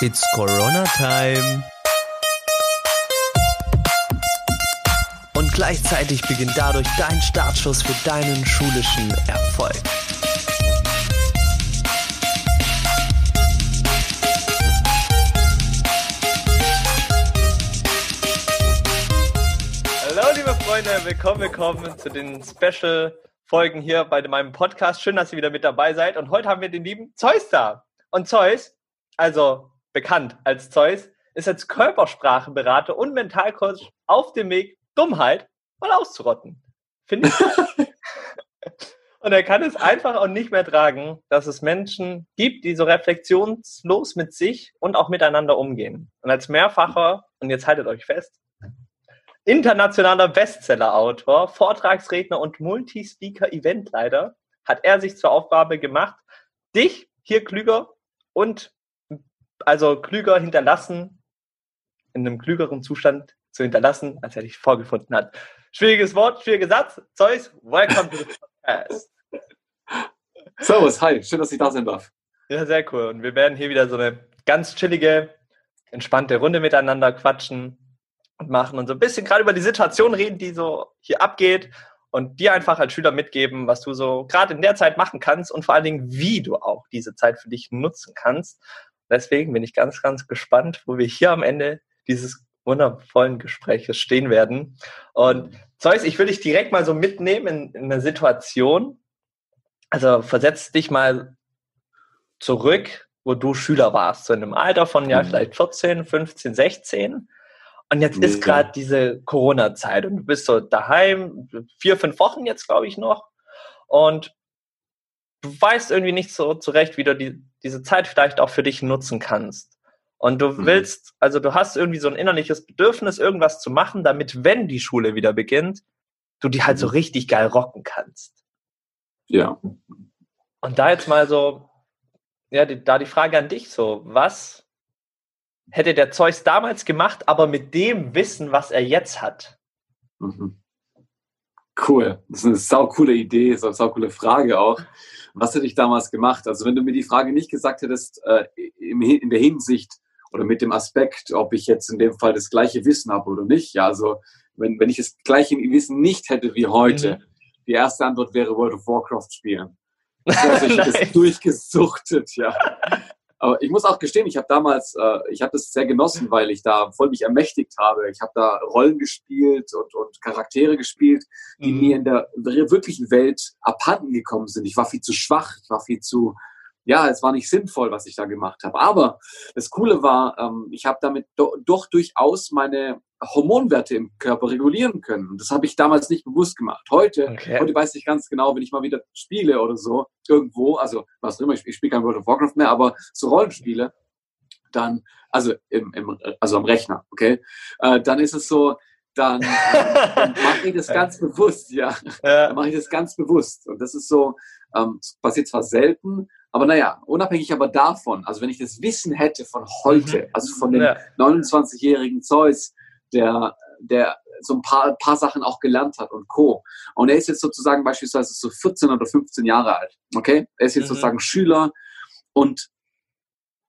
It's Corona Time. Und gleichzeitig beginnt dadurch dein Startschuss für deinen schulischen Erfolg. Hallo liebe Freunde, willkommen, willkommen zu den Special-Folgen hier bei meinem Podcast. Schön, dass ihr wieder mit dabei seid. Und heute haben wir den lieben Zeus da. Und Zeus, also bekannt als Zeus, ist als Körpersprachenberater und Mentalcoach auf dem Weg, Dummheit mal auszurotten. Finde ich. und er kann es einfach auch nicht mehr tragen, dass es Menschen gibt, die so reflexionslos mit sich und auch miteinander umgehen. Und als mehrfacher, und jetzt haltet euch fest, internationaler Bestseller-Autor, Vortragsredner und Multispeaker-Eventleiter hat er sich zur Aufgabe gemacht, dich hier klüger und also klüger hinterlassen, in einem klügeren Zustand zu hinterlassen, als er dich vorgefunden hat. Schwieriges Wort, schwieriger Satz. Zeus, welcome to the podcast. Servus, hi, schön, dass ich da sein darf. Ja, sehr cool. Und wir werden hier wieder so eine ganz chillige, entspannte Runde miteinander quatschen und machen und so ein bisschen gerade über die Situation reden, die so hier abgeht und dir einfach als Schüler mitgeben, was du so gerade in der Zeit machen kannst und vor allen Dingen, wie du auch diese Zeit für dich nutzen kannst. Deswegen bin ich ganz, ganz gespannt, wo wir hier am Ende dieses wundervollen Gespräches stehen werden. Und Zeus, ich will dich direkt mal so mitnehmen in, in eine Situation. Also versetz dich mal zurück, wo du Schüler warst, so in einem Alter von ja mhm. vielleicht 14, 15, 16. Und jetzt ist gerade diese Corona-Zeit und du bist so daheim, vier, fünf Wochen jetzt, glaube ich, noch. Und du weißt irgendwie nicht so zurecht, wie du die, diese Zeit vielleicht auch für dich nutzen kannst. Und du mhm. willst, also du hast irgendwie so ein innerliches Bedürfnis, irgendwas zu machen, damit, wenn die Schule wieder beginnt, du die halt so mhm. richtig geil rocken kannst. Ja. Und da jetzt mal so, ja, die, da die Frage an dich so, was hätte der Zeus damals gemacht, aber mit dem Wissen, was er jetzt hat? Mhm. Cool. Das ist eine saukoole Idee, so eine saukoole Frage auch. Was hätte ich damals gemacht? Also wenn du mir die Frage nicht gesagt hättest, äh, in der Hinsicht oder mit dem Aspekt, ob ich jetzt in dem Fall das gleiche Wissen habe oder nicht, ja, also wenn, wenn ich das gleiche Wissen nicht hätte wie heute, mhm. die erste Antwort wäre World of Warcraft spielen. Also ich das durchgesuchtet, ja. Aber ich muss auch gestehen, ich habe damals, äh, ich habe das sehr genossen, weil ich da voll mich ermächtigt habe. Ich habe da Rollen gespielt und, und Charaktere gespielt, die mhm. mir in der wirklichen Welt abhanden gekommen sind. Ich war viel zu schwach, ich war viel zu ja, es war nicht sinnvoll, was ich da gemacht habe. Aber das Coole war, ähm, ich habe damit do doch durchaus meine Hormonwerte im Körper regulieren können. Das habe ich damals nicht bewusst gemacht. Heute, okay. heute weiß ich ganz genau, wenn ich mal wieder spiele oder so, irgendwo, also was immer, ich, ich spiele kein World of Warcraft mehr, aber so Rollenspiele, dann, also im, im also am Rechner, okay, äh, dann ist es so, dann, äh, dann mache ich das ganz bewusst, ja. Dann mache ich das ganz bewusst. Und das ist so, ähm, passiert zwar selten, aber naja, unabhängig aber davon, also wenn ich das Wissen hätte von heute, mhm. also von dem ja. 29-jährigen Zeus, der, der so ein paar, paar Sachen auch gelernt hat und Co. Und er ist jetzt sozusagen beispielsweise so 14 oder 15 Jahre alt, okay? Er ist jetzt mhm. sozusagen Schüler und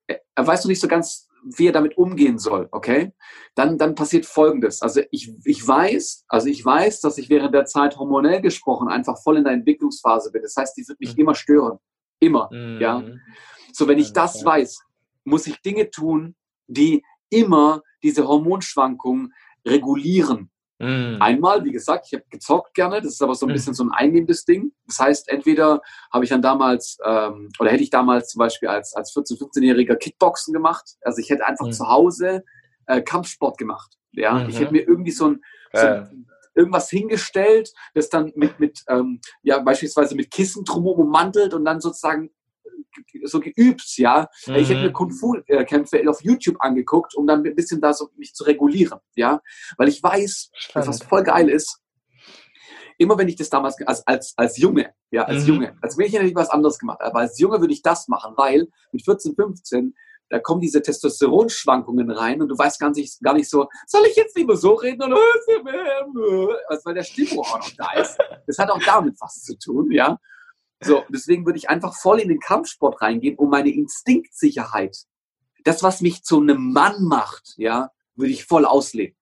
er, er weiß noch nicht so ganz, wie er damit umgehen soll, okay? Dann, dann passiert Folgendes. Also ich, ich weiß, also ich weiß, dass ich während der Zeit hormonell gesprochen einfach voll in der Entwicklungsphase bin. Das heißt, die wird mich mhm. immer stören. Immer, mhm. ja. So, wenn ich das weiß, muss ich Dinge tun, die immer diese Hormonschwankungen regulieren. Mhm. Einmal, wie gesagt, ich habe gezockt gerne, das ist aber so ein mhm. bisschen so ein einnehmendes Ding. Das heißt, entweder habe ich dann damals, ähm, oder hätte ich damals zum Beispiel als, als 14-, 15-Jähriger Kickboxen gemacht. Also ich hätte einfach mhm. zu Hause äh, Kampfsport gemacht. Ja, ich hätte mhm. mir irgendwie so ein, so ein irgendwas hingestellt, das dann mit, mit ähm, ja, beispielsweise mit Kissen drumherum ummantelt und dann sozusagen so geübt, ja. Mhm. Ich hätte mir Kung Fu-Kämpfe auf YouTube angeguckt, um dann ein bisschen da so mich zu regulieren, ja. Weil ich weiß, dass was voll geil ist. Immer wenn ich das damals, als, als, als Junge, ja, als mhm. Junge, als Mädchen hätte ich was anderes gemacht, aber als Junge würde ich das machen, weil mit 14, 15 da kommen diese Testosteronschwankungen rein und du weißt gar nicht, gar nicht so, soll ich jetzt lieber so reden oder was, weil der Stimmbruch auch noch da ist. Das hat auch damit was zu tun, ja. So, deswegen würde ich einfach voll in den Kampfsport reingehen, um meine Instinktsicherheit das, was mich zu einem Mann macht, ja, würde ich voll ausleben.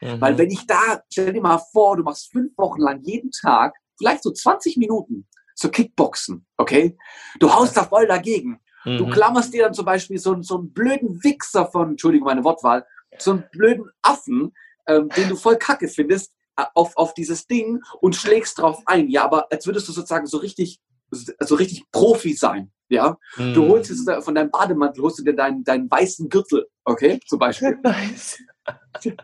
Mhm. Weil wenn ich da, stell dir mal vor, du machst fünf Wochen lang jeden Tag, vielleicht so 20 Minuten zu Kickboxen, okay? Du haust da voll dagegen. Du Mhm. klammerst dir dann zum Beispiel so, einen- so einen blöden Wichser von, Entschuldigung, meine Wortwahl, so einen blöden Affen, ähm, den du voll kacke findest, auf, auf dieses Ding und schlägst drauf ein. Ja, aber als würdest du sozusagen so richtig, so richtig Profi sein. Ja, du Mhm. holst sozusagen von deinem Bademantel, holst du dir deinen, deinen weißen Gürtel, okay, zum Beispiel. Nice.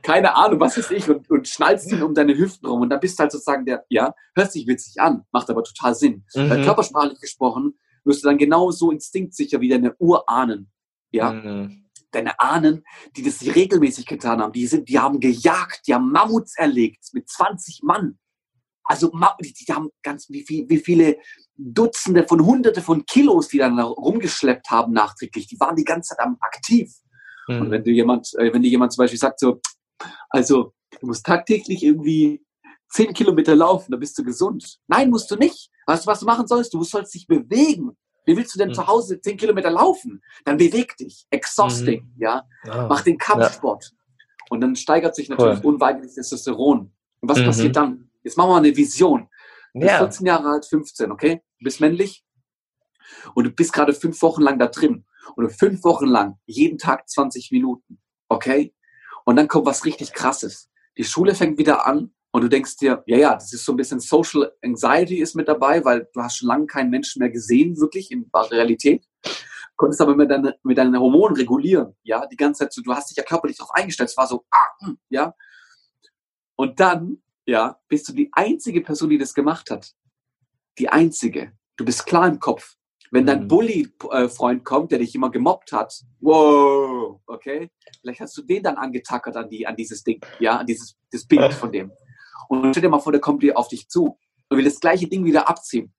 Keine Ahnung, was ist ich, und, und schnallst ihn um deine Hüften rum. Und dann bist du halt sozusagen der, ja, hört sich witzig an, macht aber total Sinn. Weil Mhm. körpersprachlich gesprochen, wirst du dann genauso instinktsicher wie deine Urahnen. Ja, Mhm. Deine Ahnen, die das regelmäßig getan haben, die sind, die haben gejagt, die haben Mammuts erlegt mit 20 Mann. Also die, die haben ganz wie, viel, wie viele Dutzende von Hunderte von Kilos, die dann rumgeschleppt haben nachträglich. Die waren die ganze Zeit am aktiv. Und wenn Mhm. du jemand, äh, wenn dir jemand zum Beispiel sagt so, also du musst tagtäglich irgendwie 10 Kilometer laufen, dann bist du gesund. Nein, musst du nicht. Weißt du, was du machen sollst? Du sollst dich bewegen. Wie willst du denn Mhm. zu Hause 10 Kilometer laufen? Dann beweg dich. Exhausting, ja. Ah. Mach den Kampfsport. Und dann steigert sich natürlich unweigerlich Testosteron. Und was Mhm. passiert dann? Jetzt machen wir mal eine Vision. Du bist Ja. 14 Jahre alt, 15, okay? Du bist männlich und du bist gerade fünf Wochen lang da drin. Und fünf Wochen lang, jeden Tag 20 Minuten, okay? Und dann kommt was richtig Krasses. Die Schule fängt wieder an und du denkst dir, ja, ja, das ist so ein bisschen Social Anxiety ist mit dabei, weil du hast schon lange keinen Menschen mehr gesehen, wirklich in Realität. Konntest aber mit, deine, mit deinen Hormonen regulieren, ja, die ganze Zeit so, du hast dich ja körperlich darauf eingestellt, es war so, ah, hm, ja. Und dann, ja, bist du die einzige Person, die das gemacht hat. Die einzige. Du bist klar im Kopf. Wenn dein Mhm. Bully-Freund kommt, der dich immer gemobbt hat, wow, okay, vielleicht hast du den dann angetackert an, die, an dieses Ding, ja, an dieses das Bild von dem. Und stell dir mal vor, der kommt dir auf dich zu und will das gleiche Ding wieder abziehen.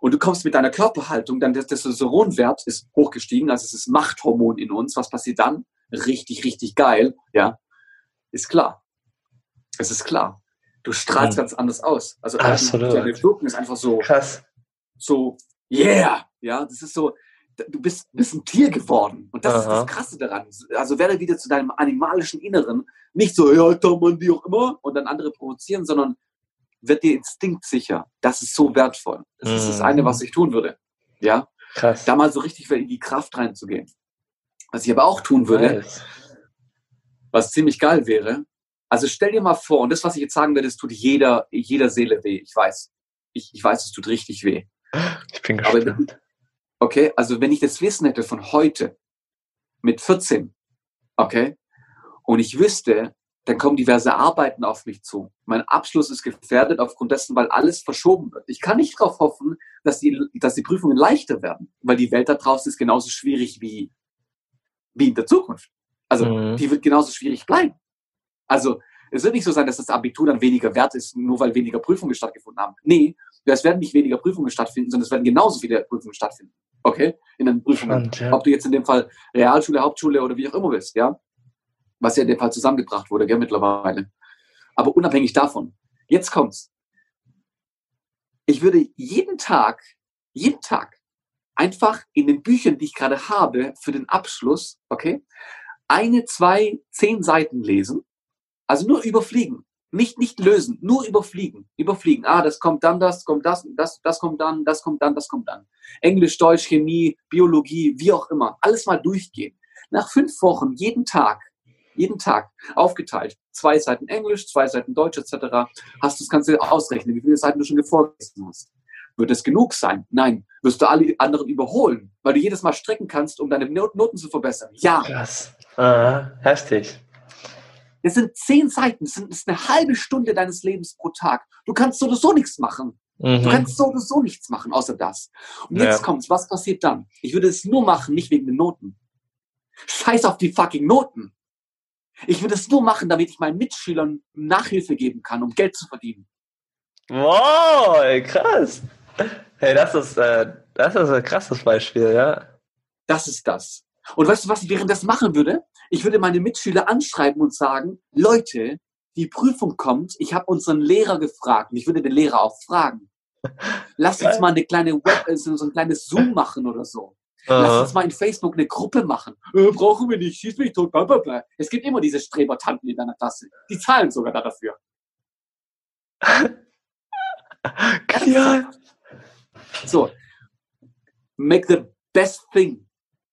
Und du kommst mit deiner Körperhaltung, dann der Testosteronwert ist hochgestiegen, also es ist Machthormon in uns. Was passiert dann? Richtig, richtig geil, ja, ist klar. Es ist klar. Du strahlst Mhm. ganz anders aus. Also Absolut. deine Wirkung ist einfach so, Krass. so, yeah, ja, das ist so, du bist, bist ein Tier geworden. Und das ist Aha. das Krasse daran. Also werde wieder zu deinem animalischen Inneren. Nicht so, ja, Alter, Mann, wie auch immer, und dann andere provozieren, sondern wird dir instinktsicher. Das ist so wertvoll. Das ist das Mhm. eine, was ich tun würde. Ja, Krass. da mal so richtig in die Kraft reinzugehen. Was ich aber auch tun würde, Nice. was ziemlich geil wäre. Also stell dir mal vor, und das, was ich jetzt sagen werde, das tut jeder, jeder Seele weh. Ich weiß. Ich, ich weiß, es tut richtig weh. Ich bin Aber gespannt. Okay, also wenn ich das Wissen hätte von heute mit 14, okay, und ich wüsste, dann kommen diverse Arbeiten auf mich zu. Mein Abschluss ist gefährdet aufgrund dessen, weil alles verschoben wird. Ich kann nicht darauf hoffen, dass die, dass die Prüfungen leichter werden, weil die Welt da draußen ist genauso schwierig wie, wie in der Zukunft. Also Mhm. die wird genauso schwierig bleiben. Also es wird nicht so sein, dass das Abitur dann weniger wert ist, nur weil weniger Prüfungen stattgefunden haben. Nee, es werden nicht weniger Prüfungen stattfinden, sondern es werden genauso viele Prüfungen stattfinden. Okay? In den Prüfungen. Spannend, ja. Ob du jetzt in dem Fall Realschule, Hauptschule oder wie auch immer bist, ja? Was ja in dem Fall zusammengebracht wurde, gell, mittlerweile. Aber unabhängig davon, jetzt kommt's. Ich würde jeden Tag, jeden Tag einfach in den Büchern, die ich gerade habe, für den Abschluss, okay, eine, zwei, zehn Seiten lesen. Also nur überfliegen. Nicht, nicht lösen, nur überfliegen. Überfliegen. Ah, das kommt dann, das kommt das, das, das kommt dann, das kommt dann, das kommt dann. Englisch, Deutsch, Chemie, Biologie, wie auch immer. Alles mal durchgehen. Nach fünf Wochen, jeden Tag, jeden Tag aufgeteilt. Zwei Seiten Englisch, zwei Seiten Deutsch etc. Hast du das Ganze ausrechnen, wie viele Seiten du schon vorgelesen hast. Wird es genug sein? Nein. Wirst du alle anderen überholen, weil du jedes Mal strecken kannst, um deine Not- Noten zu verbessern? Ja. Krass. Ah, heftig. Das sind zehn Seiten, das, ist eine halbe Stunde deines Lebens pro Tag. Du kannst so oder so nichts machen. Mhm. Du kannst so oder so nichts machen, außer das. Und Ja. jetzt kommt's, was passiert dann? Ich würde es nur machen, nicht wegen den Noten. Scheiß auf die fucking Noten. Ich würde es nur machen, damit ich meinen Mitschülern Nachhilfe geben kann, um Geld zu verdienen. Wow, ey, krass. Hey, das ist, äh, das ist ein krasses Beispiel, ja. Das ist das. Und weißt du, was ich währenddessen machen würde? Ich würde meine Mitschüler anschreiben und sagen, Leute, die Prüfung kommt, ich habe unseren Lehrer gefragt und ich würde den Lehrer auch fragen. Lass uns mal eine kleine Web, also so ein kleines Zoom machen oder so. Lass uns mal in Facebook eine Gruppe machen. Äh, brauchen wir nicht, schieß mich tot, blablabla. Es gibt immer diese Strebertanten in deiner Klasse. Die zahlen sogar da dafür. Ja. So. Make the best thing.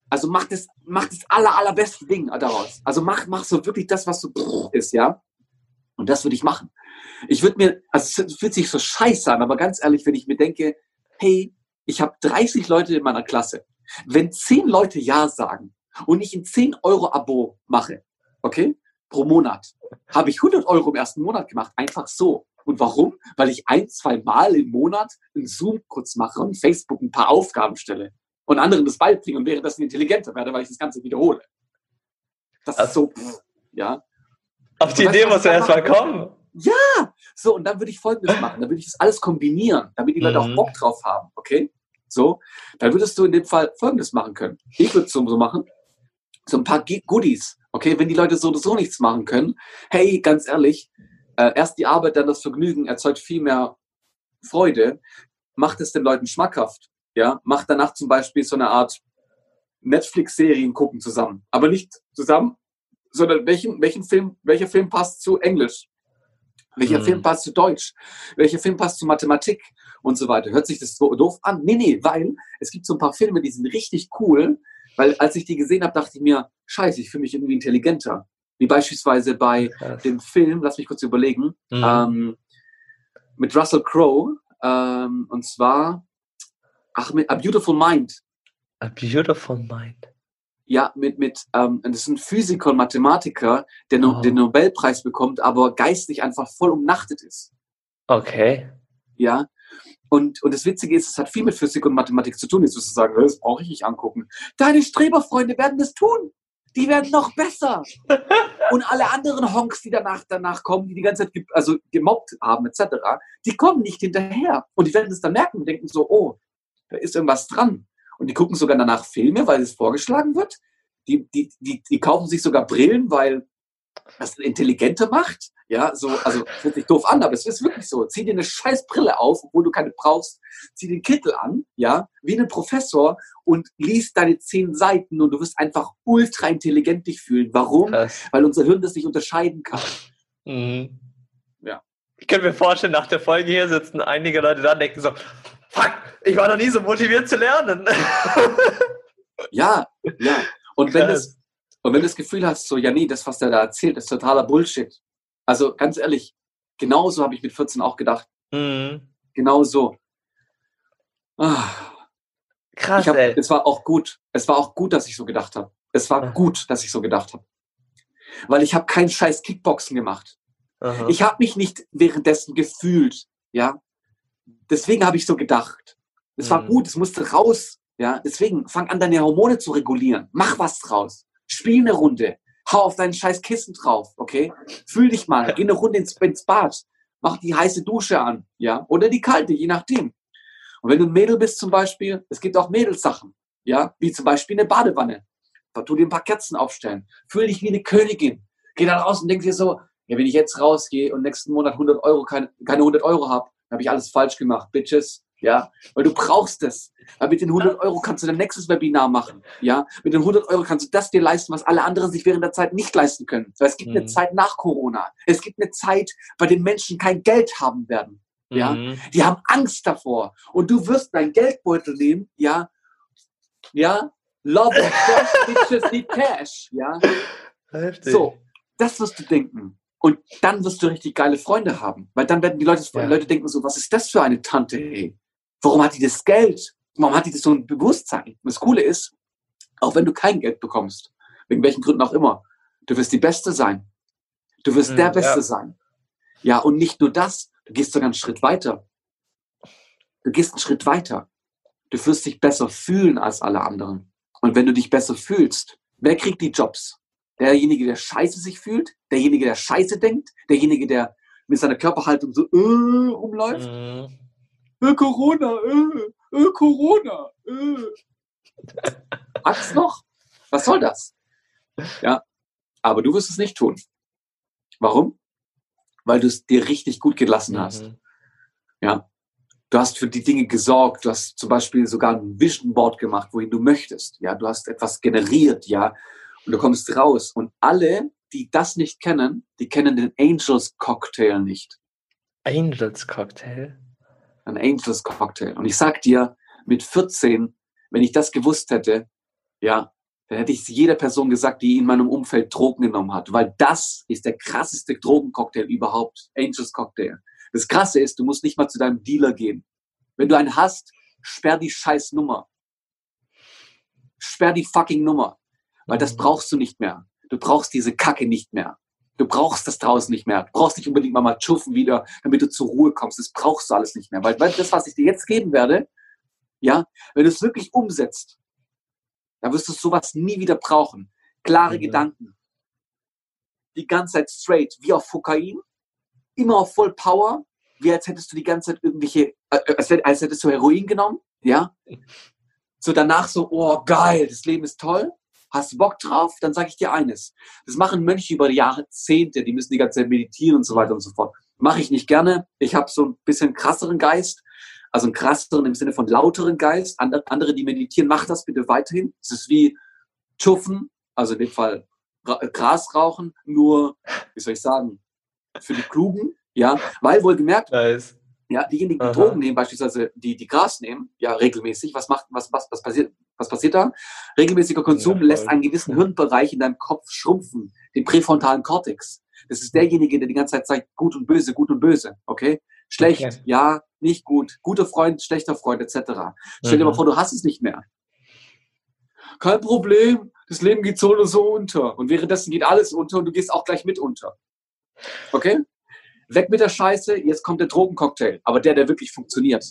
Also mach das, mach das aller, allerbeste Ding daraus. Also mach, mach so wirklich das, was so ist, ja. Und das würde ich machen. Ich würde mir, also es fühlt sich so scheiße an, aber ganz ehrlich, wenn ich mir denke, hey, ich habe 30 Leute in meiner Klasse. Wenn 10 Leute Ja sagen und ich ein 10 Euro Abo mache, okay, pro Monat, habe ich 100 Euro im ersten Monat gemacht, einfach so. Und warum? Weil ich ein, zwei Mal im Monat einen Zoom kurz mache und Facebook ein paar Aufgaben stelle und anderen das beibringe und währenddessen intelligenter werde, weil ich das Ganze wiederhole. Das ist so, ja. Auf die Und weißt Idee du, was musst du ich erst dann mal mache? kommen. Ja, so, und dann würde ich Folgendes machen. Dann würde ich das alles kombinieren, damit die Leute Mhm. auch Bock drauf haben, okay? So, dann würdest du in dem Fall Folgendes machen können. Ich würde es so machen, so ein paar Goodies, okay? Wenn die Leute so oder so nichts machen können, hey, ganz ehrlich, äh, erst die Arbeit, dann das Vergnügen erzeugt viel mehr Freude. Macht es den Leuten schmackhaft, ja? Macht danach zum Beispiel so eine Art Netflix-Serien gucken zusammen. Aber nicht zusammen, sondern welchen, welchen Film, welcher Film passt zu Englisch? Welcher Mhm. Film passt zu Deutsch? Welcher Film passt zu Mathematik? Und so weiter. Hört sich das so doof an? Nee, nee, weil es gibt so ein paar Filme, die sind richtig cool, weil als ich die gesehen habe, dachte ich mir, scheiße, ich fühle mich irgendwie intelligenter. Wie beispielsweise bei Krass. dem Film, lass mich kurz überlegen, Mhm. ähm, mit Russell Crowe, ähm, und zwar, ach, mit A Beautiful Mind. A beautiful mind. Ja, mit, mit, ähm, das ist ein Physiker und Mathematiker, der no, Oh. den Nobelpreis bekommt, aber geistig einfach voll umnachtet ist. Okay. Ja. Und, und das Witzige ist, es hat viel mit Physik und Mathematik zu tun. Jetzt wirst du sagen, das brauche ich nicht angucken. Deine Streberfreunde werden das tun. Die werden noch besser. Und alle anderen Honks, die danach, danach kommen, die die ganze Zeit ge also gemobbt haben, etc., die kommen nicht hinterher. Und die werden es dann merken und denken so, oh, da ist irgendwas dran. Und die gucken sogar danach Filme, weil es vorgeschlagen wird. Die, die, die, die kaufen sich sogar Brillen, weil das intelligenter macht. Ja, so, also hört sich doof an, aber es ist wirklich so. Zieh dir eine scheiß Brille auf, obwohl du keine brauchst. Zieh den Kittel an, ja, wie ein Professor und liest deine zehn Seiten und du wirst einfach ultra intelligent dich fühlen. Warum? Krass. Weil unser Hirn das nicht unterscheiden kann. Mhm. Ja. Ich könnte mir vorstellen, nach der Folge hier sitzen einige Leute da und denken so, fuck, ich war noch nie so motiviert zu lernen. Ja, ja. Und wenn es, und wenn du das Gefühl hast, so, ja, nee, das, was der da erzählt, ist totaler Bullshit. Also ganz ehrlich, genauso habe ich mit 14 auch gedacht. Mhm. Genau so. Ah. Krass, hab, ey. es war auch gut. Es war auch gut, dass ich so gedacht habe. Es war Ja. gut, dass ich so gedacht habe. Weil ich habe keinen scheiß Kickboxen gemacht. Aha. Ich habe mich nicht währenddessen gefühlt. Ja. Deswegen habe ich so gedacht. Es war Mhm. gut, es musste raus. Ja. Deswegen fang an, deine Hormone zu regulieren. Mach was draus. Spiel eine Runde. Hau auf deinen scheiß Kissen drauf. Okay. Fühl dich mal. Geh eine Runde ins, ins Bad. Mach die heiße Dusche an. Ja. Oder die kalte, je nachdem. Und wenn du ein Mädel bist zum Beispiel, es gibt auch Mädelssachen, ja, wie zum Beispiel eine Badewanne. Da tu dir ein paar Kerzen aufstellen. Fühl dich wie eine Königin. Geh da raus und denk dir so, ja, wenn ich jetzt rausgehe und nächsten Monat 100 Euro, keine, keine 100 Euro habe, habe ich alles falsch gemacht, Bitches. Ja, weil du brauchst es. Weil mit den 100 Euro kannst du dein nächstes Webinar machen. Ja, mit den 100 Euro kannst du das dir leisten, was alle anderen sich während der Zeit nicht leisten können. Weil es gibt eine Mhm. Zeit nach Corona. Es gibt eine Zeit, bei der Menschen kein Geld haben werden. ja. Mhm. Die haben Angst davor. Und du wirst deinen Geldbeutel nehmen, ja, ja, love cash, bitches need cash, ja. Heftig. So, das wirst du denken. Und dann wirst du richtig geile Freunde haben. Weil dann werden die Leute, Ja. Leute denken so, was ist das für eine Tante, ey? Warum hat die das Geld? Warum hat die das so ein Bewusstsein? Und das Coole ist, auch wenn du kein Geld bekommst, wegen welchen Gründen auch immer, du wirst die Beste sein. Du wirst Mhm, der Beste ja. sein. Ja, und nicht nur das, du gehst sogar einen Schritt weiter. Du gehst einen Schritt weiter. Du wirst dich besser fühlen als alle anderen. Und wenn du dich besser fühlst, wer kriegt die Jobs? Derjenige, der scheiße sich fühlt, derjenige, der scheiße denkt, derjenige, der mit seiner Körperhaltung so äh, rumläuft. Mhm. Äh, Corona, äh, äh, Corona, äh. Hat's noch? Was soll das? Ja, aber du wirst es nicht tun. Warum? Weil du es dir richtig gut gelassen hast. Mhm. Ja. Du hast für die Dinge gesorgt. Du hast zum Beispiel sogar ein Vision Board gemacht, wohin du möchtest. Ja, du hast etwas generiert. Ja, und du kommst raus. Und alle, die das nicht kennen, die kennen den Angels Cocktail nicht. Angels Cocktail? Ein Angels Cocktail. Und ich sag dir, mit 14, wenn ich das gewusst hätte, ja, dann hätte ich es jeder Person gesagt, die in meinem Umfeld Drogen genommen hat, weil das ist der krasseste Drogencocktail überhaupt. Angels Cocktail. Das Krasse ist, du musst nicht mal zu deinem Dealer gehen. Wenn du einen hast, sperr die scheiß Nummer. Sperr die fucking Nummer. Weil das brauchst du nicht mehr. Du brauchst diese Kacke nicht mehr. Du brauchst das draußen nicht mehr. Du brauchst nicht unbedingt mal mal schuffen wieder, damit du zur Ruhe kommst. Das brauchst du alles nicht mehr. Weil, weil das, was ich dir jetzt geben werde, ja, wenn du es wirklich umsetzt, dann wirst du sowas nie wieder brauchen. Klare mhm. Gedanken. Die ganze Zeit straight, wie auf Kokain, immer auf Voll Power, wie als hättest du die ganze Zeit irgendwelche, äh, äh als, als hättest du Heroin genommen, ja. So danach so, oh geil, das Leben ist toll. Hast du Bock drauf? Dann sage ich dir eines. Das machen Mönche über Jahrzehnte, die müssen die ganze Zeit meditieren und so weiter und so fort. Mache ich nicht gerne. Ich habe so ein bisschen krasseren Geist, also einen krasseren im Sinne von lauteren Geist. Andere, die meditieren, mach das bitte weiterhin. Es ist wie Chuffen, also in dem Fall Gras rauchen, nur, wie soll ich sagen, für die Klugen, ja, weil wohl gemerkt, nice. Ja, diejenigen, die Aha. Drogen nehmen, beispielsweise die, die Gras nehmen, ja, regelmäßig, was macht, was, was, was passiert, was passiert da? Regelmäßiger Konsum ja, lässt einen gewissen Hirnbereich in deinem Kopf schrumpfen, den präfrontalen Kortex. Das ist derjenige, der die ganze Zeit sagt, gut und böse, gut und böse, okay? Schlecht, okay. ja, nicht gut, guter Freund, schlechter Freund, etc. Stell mhm. dir mal mhm. vor, du hast es nicht mehr. Kein Problem, das Leben geht so oder so unter. Und währenddessen geht alles unter und du gehst auch gleich mit unter. Okay? Weg mit der Scheiße, jetzt kommt der Drogencocktail, aber der, der wirklich funktioniert.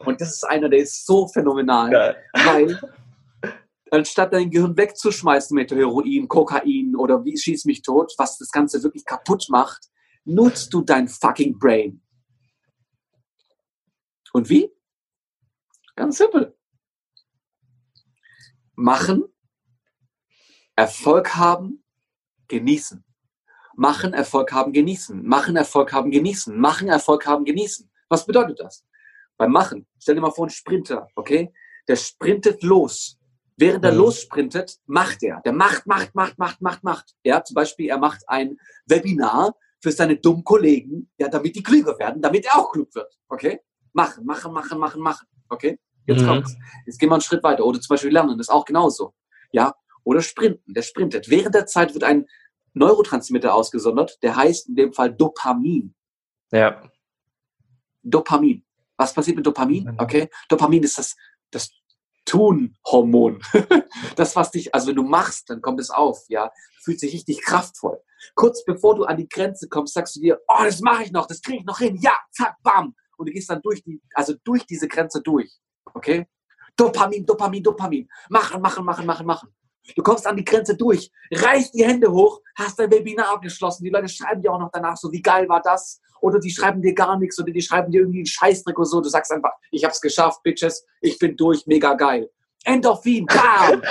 Und das ist einer, der ist so phänomenal, ja. weil anstatt dein Gehirn wegzuschmeißen mit Heroin, Kokain oder wie schieß mich tot, was das Ganze wirklich kaputt macht, nutzt du dein fucking Brain. Und wie? Ganz simpel. Machen, Erfolg haben, genießen. Machen, Erfolg haben, genießen. Machen, Erfolg haben, genießen. Machen, Erfolg haben, genießen. Was bedeutet das? Beim Machen, stell dir mal vor, ein Sprinter, okay? Der sprintet los. Während er mhm. lossprintet, macht er. Der macht, macht, macht, macht, macht, macht. Ja, zum Beispiel, er macht ein Webinar für seine dummen Kollegen, ja, damit die klüger werden, damit er auch klug wird. Okay? Machen, machen, machen, machen, machen. Okay? Jetzt mhm. kommt's. Jetzt gehen wir einen Schritt weiter. Oder zum Beispiel lernen, das ist auch genauso. Ja? Oder sprinten. Der sprintet. Während der Zeit wird ein Neurotransmitter ausgesondert, der heißt in dem Fall Dopamin. Ja. Dopamin. Was passiert mit Dopamin? Mhm. Okay. Dopamin ist das, das Tun-Hormon. das, was dich, also wenn du machst, dann kommt es auf, ja. Fühlt sich richtig kraftvoll. Kurz bevor du an die Grenze kommst, sagst du dir, oh, das mache ich noch, das kriege ich noch hin, ja, zack, bam. Und du gehst dann durch die, also durch diese Grenze durch. Okay? Dopamin, Dopamin, Dopamin. Machen, machen, machen, machen, machen. Du kommst an die Grenze durch, reißt die Hände hoch, hast dein Webinar abgeschlossen. Die Leute schreiben dir auch noch danach so, wie geil war das? Oder die schreiben dir gar nichts oder die schreiben dir irgendwie einen Scheißdreck oder so. Du sagst einfach, ich hab's geschafft, Bitches, ich bin durch, mega geil. Endorphin, bam!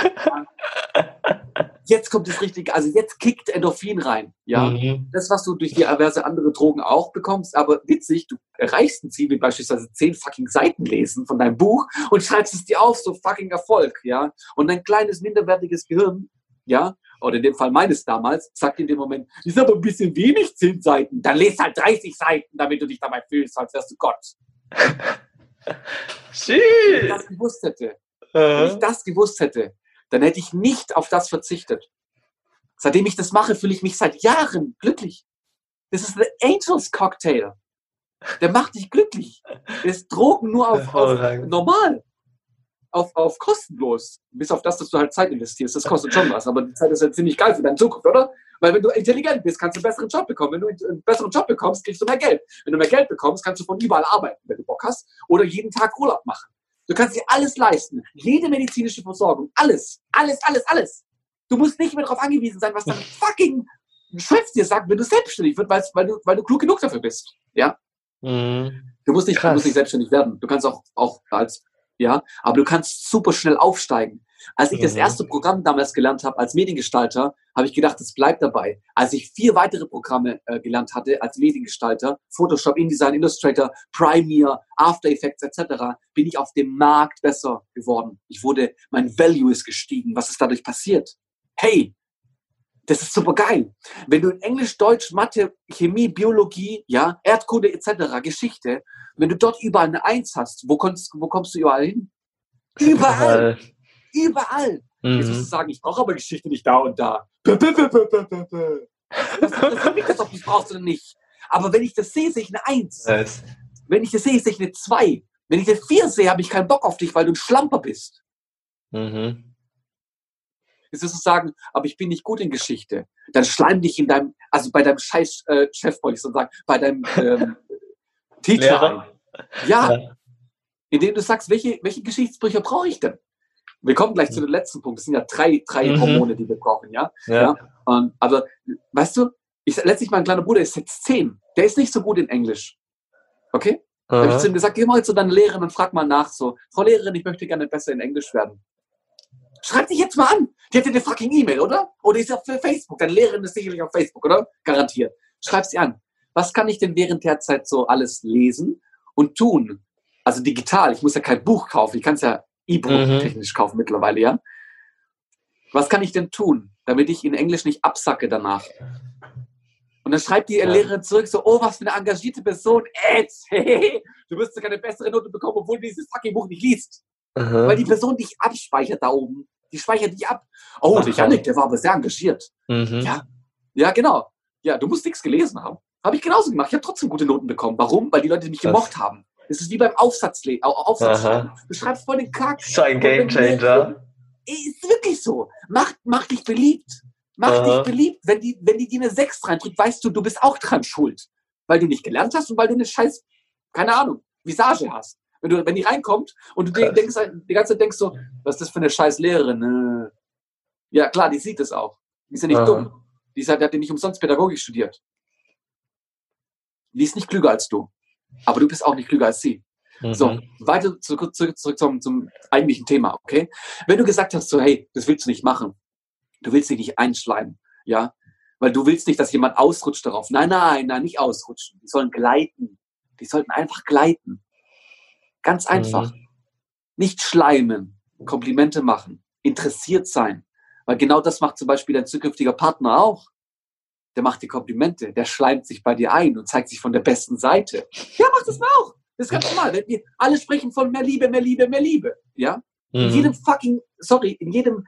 jetzt kommt es richtig, also jetzt kickt Endorphin rein. Ja, mhm. das, was du durch diverse andere Drogen auch bekommst, aber witzig, du erreichst ein Ziel, wie beispielsweise zehn fucking Seiten lesen von deinem Buch und schreibst es dir auf, so fucking Erfolg, ja. Und dein kleines, minderwertiges Gehirn, ja, oder in dem Fall meines damals, sagt in dem Moment, ist aber ein bisschen wenig, zehn Seiten. Dann lest halt 30 Seiten, damit du dich dabei fühlst, als wärst du Gott. Wenn ich das gewusst hätte, wenn ich das gewusst hätte, dann hätte ich nicht auf das verzichtet. Seitdem ich das mache, fühle ich mich seit Jahren glücklich. Das ist der Angels Cocktail. Der macht dich glücklich. Der ist Drogen nur auf, auf normal. Auf, auf kostenlos. Bis auf das, dass du halt Zeit investierst. Das kostet schon was. Aber die Zeit ist halt ziemlich geil für deine Zukunft, oder? Weil wenn du intelligent bist, kannst du einen besseren Job bekommen. Wenn du einen besseren Job bekommst, kriegst du mehr Geld. Wenn du mehr Geld bekommst, kannst du von überall arbeiten, wenn du Bock hast. Oder jeden Tag Urlaub machen. Du kannst dir alles leisten. Jede medizinische Versorgung. Alles. Alles, alles, alles. Du musst nicht mehr darauf angewiesen sein, was dein fucking Chef dir sagt, wenn du selbstständig wirst, weil, du, weil du klug genug dafür bist. Ja? Mhm. Du, musst nicht, du musst nicht selbstständig werden. Du kannst auch, auch als, ja, aber du kannst super schnell aufsteigen. Als ich das Mhm. erste Programm damals gelernt habe als Mediengestalter, habe ich gedacht, es bleibt dabei. Als ich vier weitere Programme äh, gelernt hatte als Mediengestalter, Photoshop, InDesign, Illustrator, Premiere, After Effects etc., bin ich auf dem Markt besser geworden. Ich wurde, mein Value ist gestiegen. Was ist dadurch passiert? Hey, das ist super geil. Wenn du in Englisch, Deutsch, Mathe, Chemie, Biologie, ja, Erdkunde etc., Geschichte, wenn du dort überall eine Eins hast, wo kommst, wo kommst du überall hin? Überall, überall. Jetzt musst du Mhm. sagen, ich brauche aber Geschichte nicht da und da. Das interessiert mich, das, ob du es brauchst oder nicht. Aber wenn ich das sehe, sehe ich eine Eins. Nice. Wenn ich das sehe, sehe ich eine Zwei. Wenn ich eine Vier sehe, habe ich keinen Bock auf dich, weil du ein Schlamper bist. Mhm. Jetzt wirst du sagen, aber ich bin nicht gut in Geschichte. Dann schleim dich in deinem, also bei deinem scheiß äh, Chef, wollte ich so sagen, bei deinem ähm, Teacher Lehrer. Ja, Ja. indem du sagst, welche, welche Geschichtsbücher brauche ich denn? Wir kommen gleich zu dem letzten Punkt. Es sind ja drei, drei Mhm. Hormone, die wir brauchen, ja? Ja. Und, aber, weißt du, ich, letztlich mein kleiner Bruder ist jetzt zehn. Der ist nicht so gut in Englisch. Okay? Da habe ich zu ihm gesagt, geh mal zu deiner Lehrerin und frag mal nach so, Frau Lehrerin, ich möchte gerne besser in Englisch werden. Schreib dich jetzt mal an. Die hat dir eine fucking E-Mail, oder? Oder ist auf Facebook. Deine Lehrerin ist sicherlich auf Facebook, oder? Garantiert. Schreib sie an. Was kann ich denn während der Zeit so alles lesen und tun? Also digital. Ich muss ja kein Buch kaufen. Ich kann es ja E-Book Mhm. technisch kaufen mittlerweile, ja? Was kann ich denn tun, damit ich in Englisch nicht absacke danach? Und dann schreibt die Ja. Lehrerin zurück so, oh, was für eine engagierte Person. Ed, du wirst ja keine bessere Note bekommen, obwohl du dieses fucking Buch nicht liest. Aha. Weil die Person dich abspeichert da oben. Die speichert dich ab. Oh, der Ach, Janik, der war aber sehr engagiert. Mhm. Ja. Ja, genau. Ja, du musst nichts gelesen haben. Habe ich genauso gemacht. Ich habe trotzdem gute Noten bekommen. Warum? Weil die Leute mich Krass. gemocht haben. Das ist wie beim Aufsatzle Au- Aufsatz. Du schreibst voll den Kack. So ein Game Changer. Ist wirklich so. Mach, mach dich beliebt. Mach Aha. dich beliebt. Wenn die, wenn die dir eine 6 reindrückt, weißt du, du bist auch dran schuld. Weil du nicht gelernt hast und weil du eine scheiß, keine Ahnung, Visage hast. Wenn, du, wenn die reinkommt und du Krass. denkst, die ganze Zeit denkst so, was ist das für eine scheiß Lehrerin? Äh. Ja, klar, die sieht es auch. Die ist ja nicht Aha. dumm. Die, ist halt, die hat ja nicht umsonst Pädagogik studiert. Die ist nicht klüger als du. Aber du bist auch nicht klüger als sie. Mhm. So, weiter zurück, zurück, zurück zum, zum eigentlichen Thema, okay? Wenn du gesagt hast, so, hey, das willst du nicht machen, du willst dich nicht einschleimen, ja? Weil du willst nicht, dass jemand ausrutscht darauf. Nein, nein, nein, nicht ausrutschen. Die sollen gleiten. Die sollten einfach gleiten. Ganz einfach. Mhm. Nicht schleimen, Komplimente machen, interessiert sein. Weil genau das macht zum Beispiel dein zukünftiger Partner auch. Der macht dir Komplimente, der schleimt sich bei dir ein und zeigt sich von der besten Seite. Ja, mach das mal auch. Das ist ganz normal. Wenn wir alle sprechen von mehr Liebe, mehr Liebe, mehr Liebe. Ja? In Mhm. jedem fucking, sorry, in jedem,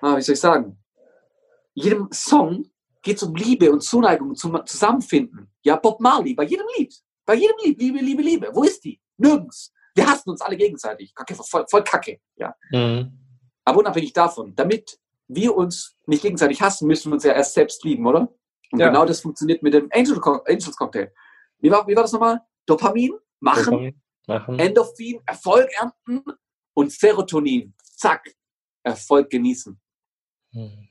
ah, wie soll ich sagen? In jedem Song geht es um Liebe und Zuneigung, zum Zusammenfinden. Ja, Bob Marley, bei jedem Lied. Bei jedem Lied, Liebe, Liebe, Liebe. Wo ist die? Nirgends. Wir hassen uns alle gegenseitig. Kacke, voll, voll Kacke. Ja. Mhm. Aber unabhängig davon, damit wir uns nicht gegenseitig hassen, müssen wir uns ja erst selbst lieben, oder? Und Ja. genau das funktioniert mit dem Angel Co- Angels Cocktail. Wie war, wie war das nochmal? Dopamin, machen, Dopamin. Machen. Endorphin, Erfolg ernten und Serotonin. Zack. Erfolg genießen. Mhm.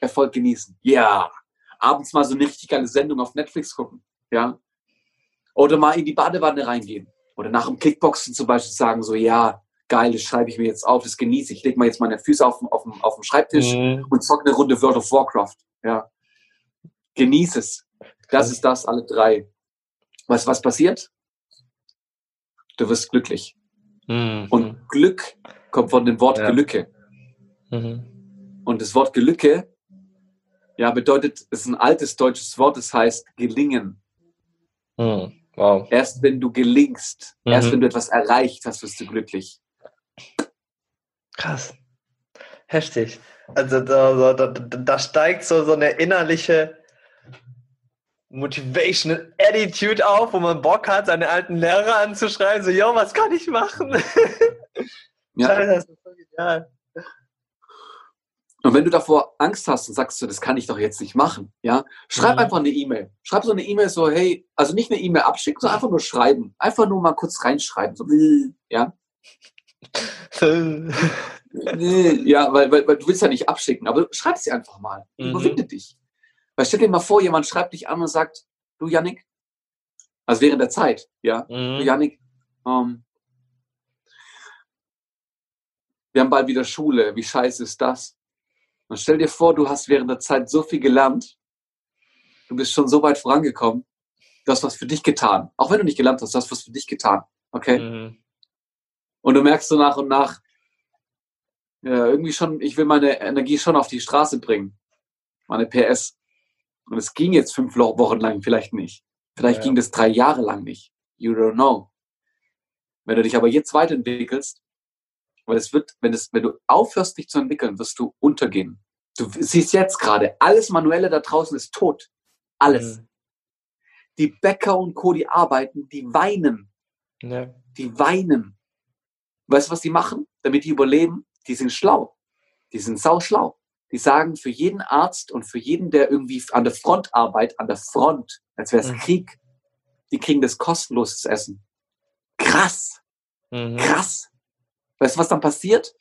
Erfolg genießen. Ja. Abends mal so eine richtig geile Sendung auf Netflix gucken. Ja. Oder mal in die Badewanne reingehen. Oder nach dem Kickboxen zum Beispiel sagen so, ja, geil, das schreibe ich mir jetzt auf, das genieße ich. Lege mal jetzt meine Füße auf, auf, auf den Schreibtisch Mhm. und zock eine Runde World of Warcraft. Ja. Genieß es. Das ist das, alle drei. Weißt du, was passiert? Du wirst glücklich. Mhm. Und Glück kommt von dem Wort Ja. Gelücke. Mhm. Und das Wort Gelücke, ja, bedeutet, es ist ein altes deutsches Wort, das heißt gelingen. Mhm. Wow. Erst wenn du gelingst, Mhm. erst wenn du etwas erreicht hast, wirst du glücklich. Krass. Heftig. Also da, da, da, steigt so, so eine innerliche Motivational Attitude auf, wo man Bock hat, seine alten Lehrer anzuschreiben, so, yo, was kann ich machen? Ja. Das ist so genial. Und wenn du davor Angst hast und sagst, so, das kann ich doch jetzt nicht machen, ja, schreib Mhm. einfach eine E-Mail. Schreib so eine E-Mail so, hey, also nicht eine E-Mail abschicken, sondern einfach nur schreiben. Einfach nur mal kurz reinschreiben, so, ja. Ja, weil, weil, weil du willst ja nicht abschicken, aber schreib sie einfach mal. Mhm. Überwinde dich. Weil stell dir mal vor, jemand schreibt dich an und sagt, du Yannick, also während der Zeit, ja, du Mhm. Yannick, ähm, wir haben bald wieder Schule, wie scheiße ist das? Und stell dir vor, du hast während der Zeit so viel gelernt, du bist schon so weit vorangekommen, du hast was für dich getan. Auch wenn du nicht gelernt hast, du hast was für dich getan. Okay? Mhm. Und du merkst so nach und nach, ja, irgendwie schon, ich will meine Energie schon auf die Straße bringen. Meine PS. Und es ging jetzt fünf Wochen lang vielleicht nicht. Vielleicht Ja. ging das drei Jahre lang nicht. You don't know. Wenn du dich aber jetzt weiterentwickelst, weil es wird, wenn es, wenn du aufhörst, dich zu entwickeln, wirst du untergehen. Du siehst jetzt gerade, alles Manuelle da draußen ist tot. Alles. Mhm. Die Bäcker und Co., die arbeiten, die weinen. Ja. Die weinen. Weißt du, was die machen, damit die überleben? Die sind schlau. Die sind sauschlau. Die sagen für jeden Arzt und für jeden, der irgendwie an der Front arbeitet, an der Front, als wäre es Mhm. Krieg, die kriegen das kostenloses Essen. Krass, Mhm. krass. Weißt du, was dann passiert?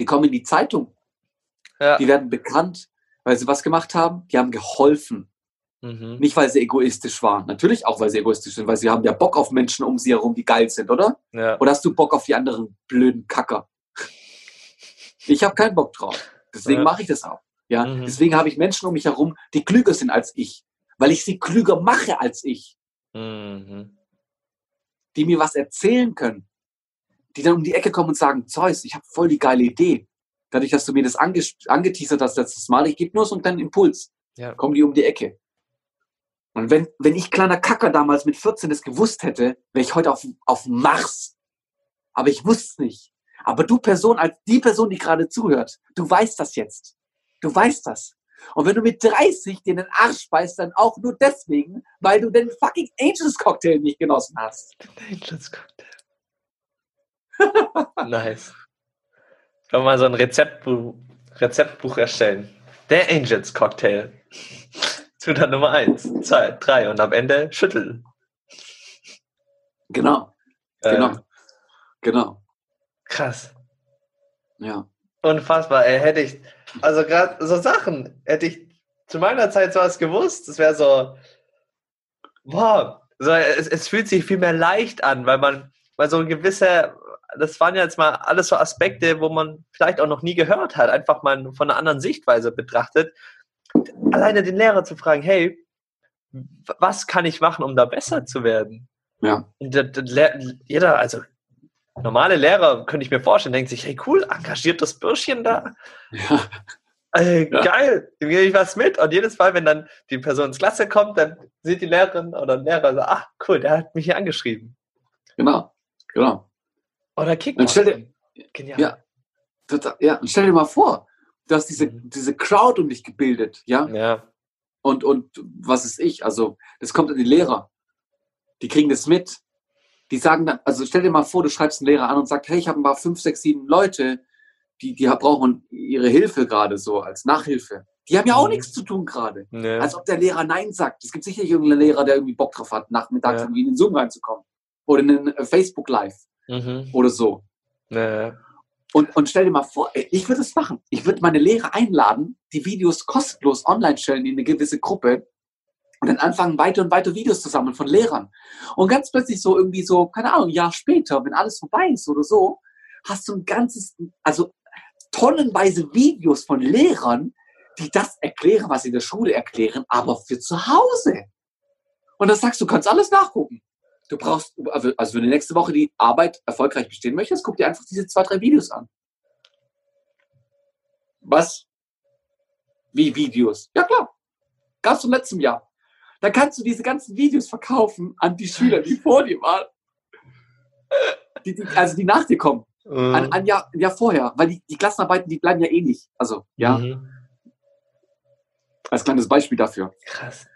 Die kommen in die Zeitung. Ja. Die werden bekannt, weil sie was gemacht haben. Die haben geholfen. Mhm. Nicht, weil sie egoistisch waren. Natürlich auch, weil sie egoistisch sind, weil sie haben ja Bock auf Menschen um sie herum, die geil sind, oder? Ja. Oder hast du Bock auf die anderen blöden Kacker? Ich habe keinen Bock drauf. Deswegen Ja. mache ich das auch. Ja, Mhm. deswegen habe ich Menschen um mich herum, die klüger sind als ich, weil ich sie klüger mache als ich, Mhm. die mir was erzählen können, die dann um die Ecke kommen und sagen, Zeus, ich habe voll die geile Idee. Dadurch, dass du mir das ange angeteasert hast letztes Mal, ich gebe nur so einen kleinen Impuls, Ja. kommen die um die Ecke. Und wenn, wenn ich kleiner Kacker damals mit 14 das gewusst hätte, wäre ich heute auf, auf Mars. Aber ich wusste es nicht. Aber du Person, als die Person, die gerade zuhört, du weißt das jetzt. Du weißt das. Und wenn du mit 30 dir den Arsch beißt, dann auch nur deswegen, weil du den fucking Angels Cocktail nicht genossen hast. Angels Cocktail. nice. Kann man mal so ein Rezeptbuch, Rezeptbuch erstellen. Der Angels Cocktail. Zutat Nummer eins, zwei, drei und am Ende schütteln. Genau, genau, Ähm, genau. krass. Ja. Unfassbar, ey. Hätte ich, also gerade so Sachen, hätte ich zu meiner Zeit sowas gewusst, das wäre so, wow, so, es, es fühlt sich viel mehr leicht an, weil man, weil so gewisse, das waren ja jetzt mal alles so Aspekte, wo man vielleicht auch noch nie gehört hat, einfach mal von einer anderen Sichtweise betrachtet. Alleine den Lehrer zu fragen, hey, was kann ich machen, um da besser zu werden? Ja. Und der, der, jeder, also normale Lehrer, könnte ich mir vorstellen, denkt sich, hey cool, engagiert das Bürschchen da. Ja. Ey, Ja. geil, dem gebe ich was mit. Und jedes Mal, wenn dann die Person ins Klasse kommt, dann sieht die Lehrerin oder der Lehrer so, ach cool, der hat mich hier angeschrieben. Genau, genau. Oder Kick. Dann stell dir- Genial. Ja. Total, ja, und stell dir mal vor, du hast diese, Mhm. diese Crowd um dich gebildet, ja? Ja. Und, und was ist ich? Also, das kommt an die Lehrer. Die kriegen das mit. Die sagen dann, also stell dir mal vor, du schreibst einen Lehrer an und sagst, hey, ich habe ein paar fünf, sechs, sieben Leute, die, die brauchen ihre Hilfe gerade so als Nachhilfe. Die haben ja auch Mhm. nichts zu tun gerade. ja. Als ob der Lehrer Nein sagt. Es gibt sicherlich irgendeinen Lehrer, der irgendwie Bock drauf hat, nachmittags Ja. irgendwie in den Zoom reinzukommen. Oder in den äh, Facebook Live mhm. oder so. ja. Und, und stell dir mal vor, ich würde es machen. Ich würde meine Lehrer einladen, die Videos kostenlos online stellen in eine gewisse Gruppe und dann anfangen, weiter und weiter Videos zu sammeln von Lehrern. Und ganz plötzlich so irgendwie so, keine Ahnung, ein Jahr später, wenn alles vorbei ist oder so, hast du ein ganzes, also tonnenweise Videos von Lehrern, die das erklären, was sie in der Schule erklären, aber für zu Hause. Und dann sagst du kannst alles nachgucken. Du brauchst, also also wenn du nächste Woche die Arbeit erfolgreich bestehen möchtest, guck dir einfach diese zwei, drei Videos an. Was? Wie Videos? Ja klar. Gab's zum letzten Jahr. Da kannst du diese ganzen Videos verkaufen an die Schüler, die vor dir waren. Die, die, also die nach dir kommen. An, Mhm. an Jahr, ein Jahr vorher. Weil die, die Klassenarbeiten, die bleiben ja eh nicht. Also, ja, Mhm. als kleines Beispiel dafür. Krass.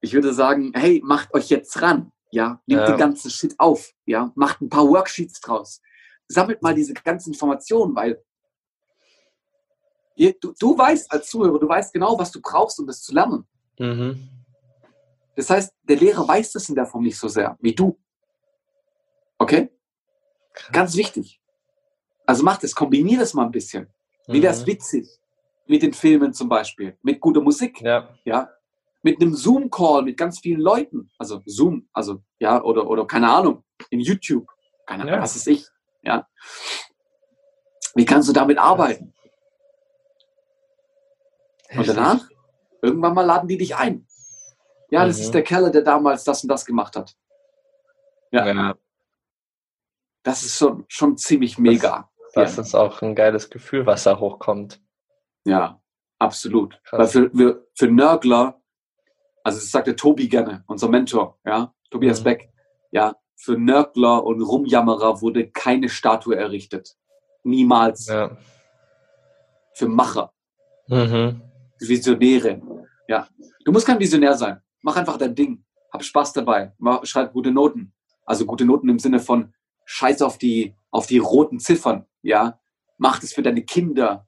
Ich würde sagen, hey, macht euch jetzt ran. Ja, nehmt Ja. den ganzen Shit auf. Ja, macht ein paar Worksheets draus. Sammelt mal diese ganzen Informationen, weil du, du weißt als Zuhörer, du weißt genau, was du brauchst, um das zu lernen. Mhm. Das heißt, der Lehrer weiß das in der Form nicht so sehr wie du. Okay? Krass. Ganz wichtig. Also macht es, kombiniert es mal ein bisschen. Wie wäre es Mhm. witzig? Mit den Filmen zum Beispiel, mit guter Musik. Ja. ja, mit einem Zoom-Call mit ganz vielen Leuten, also Zoom, also ja, oder, oder keine Ahnung, in YouTube, keine Ahnung, Ja. was ist ich, ja. Wie kannst du damit arbeiten? Und danach, irgendwann mal laden die dich ein. Ja, das Mhm. ist der Kerl, der damals das und das gemacht hat. Ja, Ja, das ist schon, schon ziemlich mega. das ist auch ein geiles Gefühl, was da hochkommt. Ja, absolut. Krass. Weil für, für, für Nörgler, also das sagt der Tobi gerne, unser Mentor, ja, Tobias Mhm. Beck, ja, für Nörgler und Rumjammerer wurde keine Statue errichtet. Niemals. Ja. Für Macher, Mhm. Visionäre. Ja. Du musst kein Visionär sein. Mach einfach dein Ding. Hab Spaß dabei. Mach, schreib gute Noten. Also gute Noten im Sinne von Scheiß auf die, auf die roten Ziffern. Ja. Mach das für deine Kinder.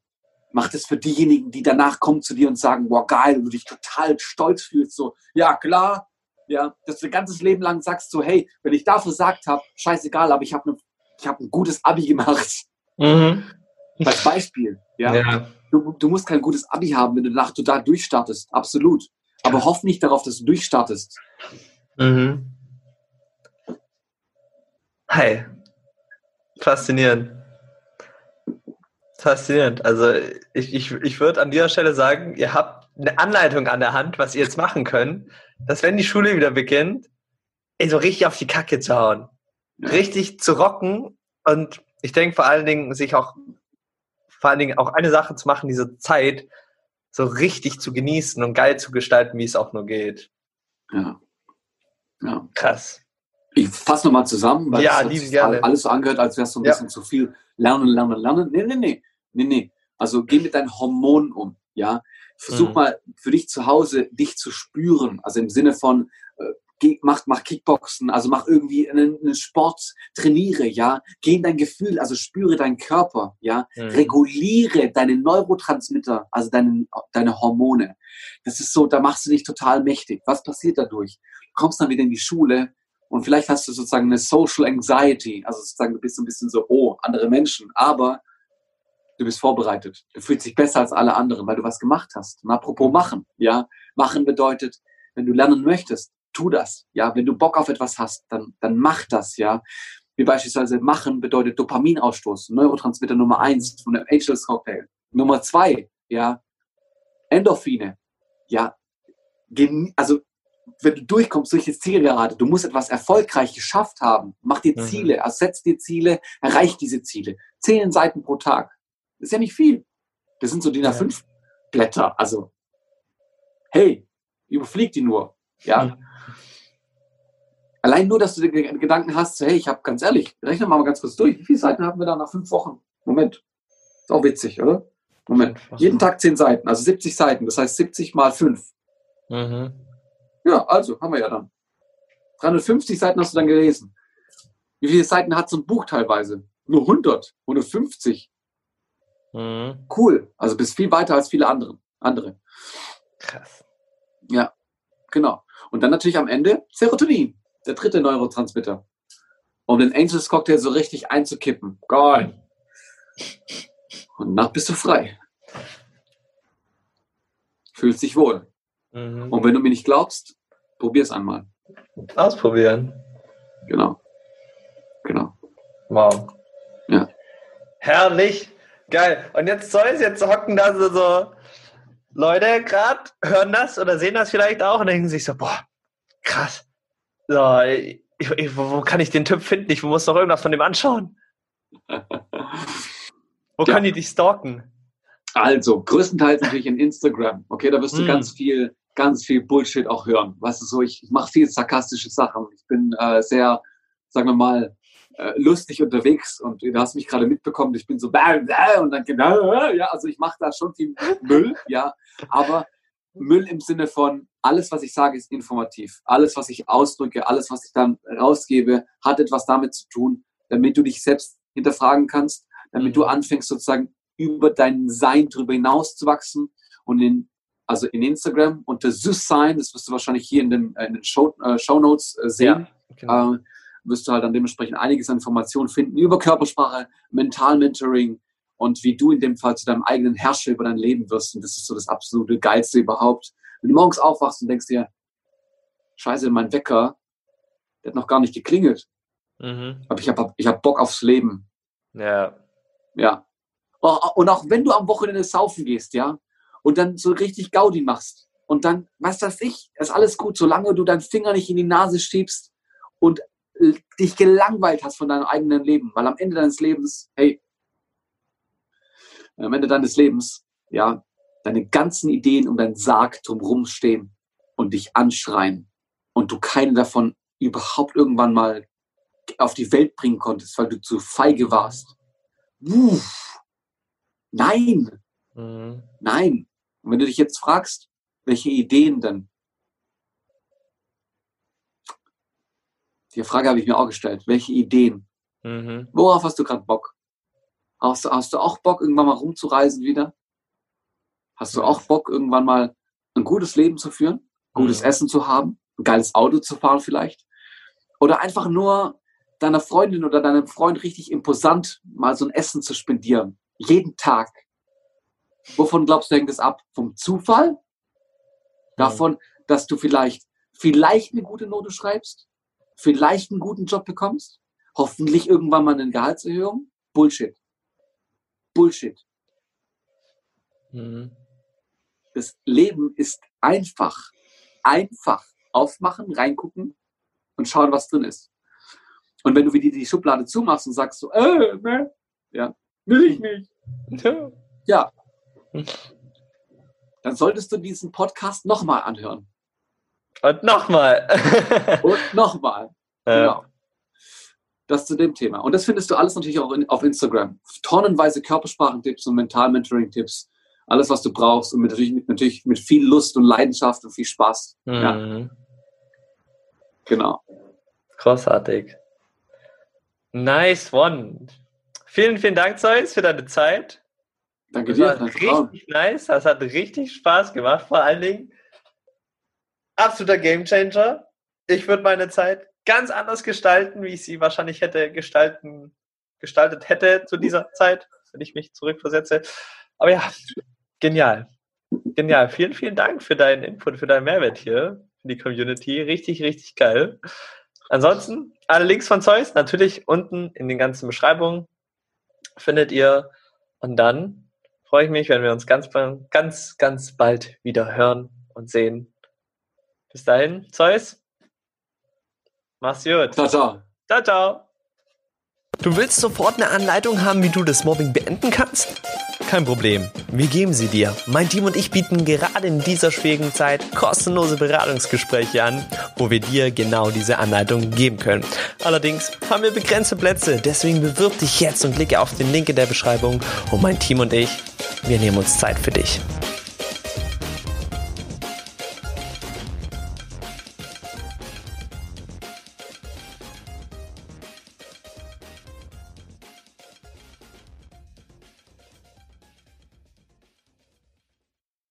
Mach das für diejenigen, die danach kommen zu dir und sagen, boah, geil, und du dich total stolz fühlst. So, ja, klar. Ja, dass du dein ganzes Leben lang sagst so, hey, wenn ich da versagt habe, scheißegal, aber ich habe ne, ich hab ein gutes Abi gemacht. Mhm. Als Beispiel. Ja. Ja. Du, du musst kein gutes Abi haben, wenn du danach du da durchstartest. Absolut. Aber hoff nicht darauf, dass du durchstartest. Mhm. Hi. Faszinierend. Faszinierend. Also ich, ich, ich würde an dieser Stelle sagen, ihr habt eine Anleitung an der Hand, was ihr jetzt machen könnt, dass wenn die Schule wieder beginnt, ey, so richtig auf die Kacke zu hauen. Richtig zu rocken und ich denke vor allen Dingen, sich auch vor allen Dingen auch eine Sache zu machen, diese Zeit so richtig zu genießen und geil zu gestalten, wie es auch nur geht. Ja. ja. Krass. Ich fasse nochmal zusammen, weil Ja, das hat sich gerne. alles so angehört, als wäre es so ein Ja. bisschen zu viel lernen, lernen, lernen. Nee, nee, nee. Nee, nee. Also geh mit deinen Hormonen um. Ja. Versuch Mhm. mal für dich zu Hause, dich zu spüren. Also im Sinne von, äh, mach, mach Kickboxen, also mach irgendwie einen, einen Sport, trainiere, ja. Geh in dein Gefühl, also spüre deinen Körper, ja. Mhm. reguliere deine Neurotransmitter, also deine, deine Hormone. Das ist so, da machst du dich total mächtig. Was passiert dadurch? Du kommst dann wieder in die Schule und vielleicht hast du sozusagen eine Social Anxiety, also sozusagen du bist so ein bisschen so, oh, andere Menschen, aber du bist vorbereitet. Du fühlst dich besser als alle anderen, weil du was gemacht hast. Und apropos machen, ja, machen bedeutet, wenn du lernen möchtest, tu das, ja, wenn du Bock auf etwas hast, dann, dann mach das, ja. Wie beispielsweise machen bedeutet Dopaminausstoß, Neurotransmitter Nummer eins von dem Angels Cocktail. Nummer zwei, ja, Endorphine, ja, also wenn du durchkommst durch das Zielgerade, du musst etwas erfolgreich geschafft haben. Mach dir Mhm. Ziele, ersetz dir Ziele, erreich diese Ziele. Zehn Seiten pro Tag. Das ist ja nicht viel. Das sind so DIN Ja. A5 Blätter. Also, hey, überflieg die nur. Ja. Allein nur, dass du den Gedanken hast, hey, ich habe ganz ehrlich, rechne mal ganz kurz durch. Wie viele Seiten haben wir da nach fünf Wochen? Moment. Ist auch witzig, oder? Moment. Jeden Tag zehn Seiten, also 70 Seiten. Das heißt 70 mal fünf. Mhm. Ja, also, haben wir ja dann. 350 Seiten hast du dann gelesen. Wie viele Seiten hat so ein Buch teilweise? Nur 100, 150. Mhm. Cool. Also bist viel weiter als viele andere. andere. Krass. Ja, genau. Und dann natürlich am Ende Serotonin, der dritte Neurotransmitter. Um den Angels Cocktail so richtig einzukippen. Geil. Und danach bist du frei. Fühlst dich wohl. Mhm. Und wenn du mir nicht glaubst, probier es einmal. Ausprobieren. Genau. Genau. Wow. Ja. Herrlich. Geil. Und jetzt soll es jetzt hocken da so, Leute gerade, hören das oder sehen das vielleicht auch und denken sich so, boah, krass. So, ich, ich, wo, wo kann ich den Typ finden? Ich muss doch irgendwas von dem anschauen. Wo Ja. können die dich stalken? Also, größtenteils natürlich in Instagram. Okay, da wirst du Mm. ganz viel, ganz viel Bullshit auch hören. Weißt du so, ich, ich mache viel sarkastische Sachen. Ich bin äh, sehr, sagen wir mal, äh, lustig unterwegs und du hast mich gerade mitbekommen, ich bin so bäh, bäh, und dann genau, ja, also ich mache da schon viel Müll, ja, aber Müll im Sinne von alles, was ich sage, ist informativ. Alles, was ich ausdrücke, alles, was ich dann rausgebe, hat etwas damit zu tun, damit du dich selbst hinterfragen kannst, damit Mhm. du anfängst sozusagen über dein Sein drüber hinaus zu wachsen und in also in Instagram unter Süß sein, das wirst du wahrscheinlich hier in den, äh, in den Show, äh, Show Notes äh, sehen genau. äh, wirst du halt dann dementsprechend einiges an Informationen finden über Körpersprache, Mental-Mentoring und wie du in dem Fall zu deinem eigenen Herrscher über dein Leben wirst. Und das ist so das absolute Geilste überhaupt. Wenn du morgens aufwachst und denkst dir, scheiße, mein Wecker, der hat noch gar nicht geklingelt, Mhm. aber ich habe ich hab Bock aufs Leben. Ja. Ja, Oh, und auch wenn du am Wochenende saufen gehst, ja, und dann so richtig Gaudi machst und dann, was weiß ich, ist alles gut, solange du deinen Finger nicht in die Nase schiebst und dich gelangweilt hast von deinem eigenen Leben, weil am Ende deines Lebens, hey, am Ende deines Lebens, ja, deine ganzen Ideen um deinen Sarg drumherum stehen und dich anschreien und du keine davon überhaupt irgendwann mal auf die Welt bringen konntest, weil du zu feige warst. Uff. Nein, mhm. nein. Und wenn du dich jetzt fragst, welche Ideen denn? Die Frage habe ich mir auch gestellt. Welche Ideen? Mhm. Worauf hast du gerade Bock? Hast du, hast du auch Bock, irgendwann mal rumzureisen wieder? Hast du auch Bock, irgendwann mal ein gutes Leben zu führen? Gutes mhm. Essen zu haben? Ein geiles Auto zu fahren vielleicht? Oder einfach nur deiner Freundin oder deinem Freund richtig imposant mal so ein Essen zu spendieren? Jeden Tag. Wovon glaubst du, hängt es ab? Vom Zufall? Davon, dass du vielleicht, vielleicht eine gute Note schreibst? Vielleicht einen guten Job bekommst? Hoffentlich irgendwann mal eine Gehaltserhöhung? Bullshit. Bullshit. Mhm. Das Leben ist einfach. Einfach aufmachen, reingucken und schauen, was drin ist. Und wenn du wieder die Schublade zumachst und sagst so, äh, ne, ja, will ich nicht. Ja. Dann solltest du diesen Podcast nochmal anhören. Und nochmal. und nochmal. Genau. Das zu dem Thema. Und das findest du alles natürlich auch in, auf Instagram. Tonnenweise Körpersprachentipps und Mental-Mentoring-Tipps. Alles, was du brauchst. Und mit, natürlich, mit, natürlich mit viel Lust und Leidenschaft und viel Spaß. Mhm. Ja. Genau. Großartig. Nice one. Vielen, vielen Dank, Zeus, für deine Zeit. Danke dir. Das war richtig nice. Das hat richtig Spaß gemacht. Vor allen Dingen absoluter Gamechanger. Ich würde meine Zeit ganz anders gestalten, wie ich sie wahrscheinlich hätte gestalten, gestaltet hätte zu dieser Zeit, wenn ich mich zurückversetze. Aber ja, genial. Genial. Vielen, vielen Dank für deinen Input, für deinen Mehrwert hier, für die Community. Richtig, richtig geil. Ansonsten, alle Links von Zeus natürlich unten in den ganzen Beschreibungen findet ihr. Und dann freue ich mich, wenn wir uns ganz, ganz, ganz bald wieder hören und sehen. Bis dahin, Zeus. Mach's gut. Ciao, ciao. Ciao, ciao. Du willst sofort eine Anleitung haben, wie du das Mobbing beenden kannst? Kein Problem, wir geben sie dir. Mein Team und ich bieten gerade in dieser schwierigen Zeit kostenlose Beratungsgespräche an, wo wir dir genau diese Anleitung geben können. Allerdings haben wir begrenzte Plätze, deswegen bewirb dich jetzt und klicke auf den Link in der Beschreibung und mein Team und ich, wir nehmen uns Zeit für dich.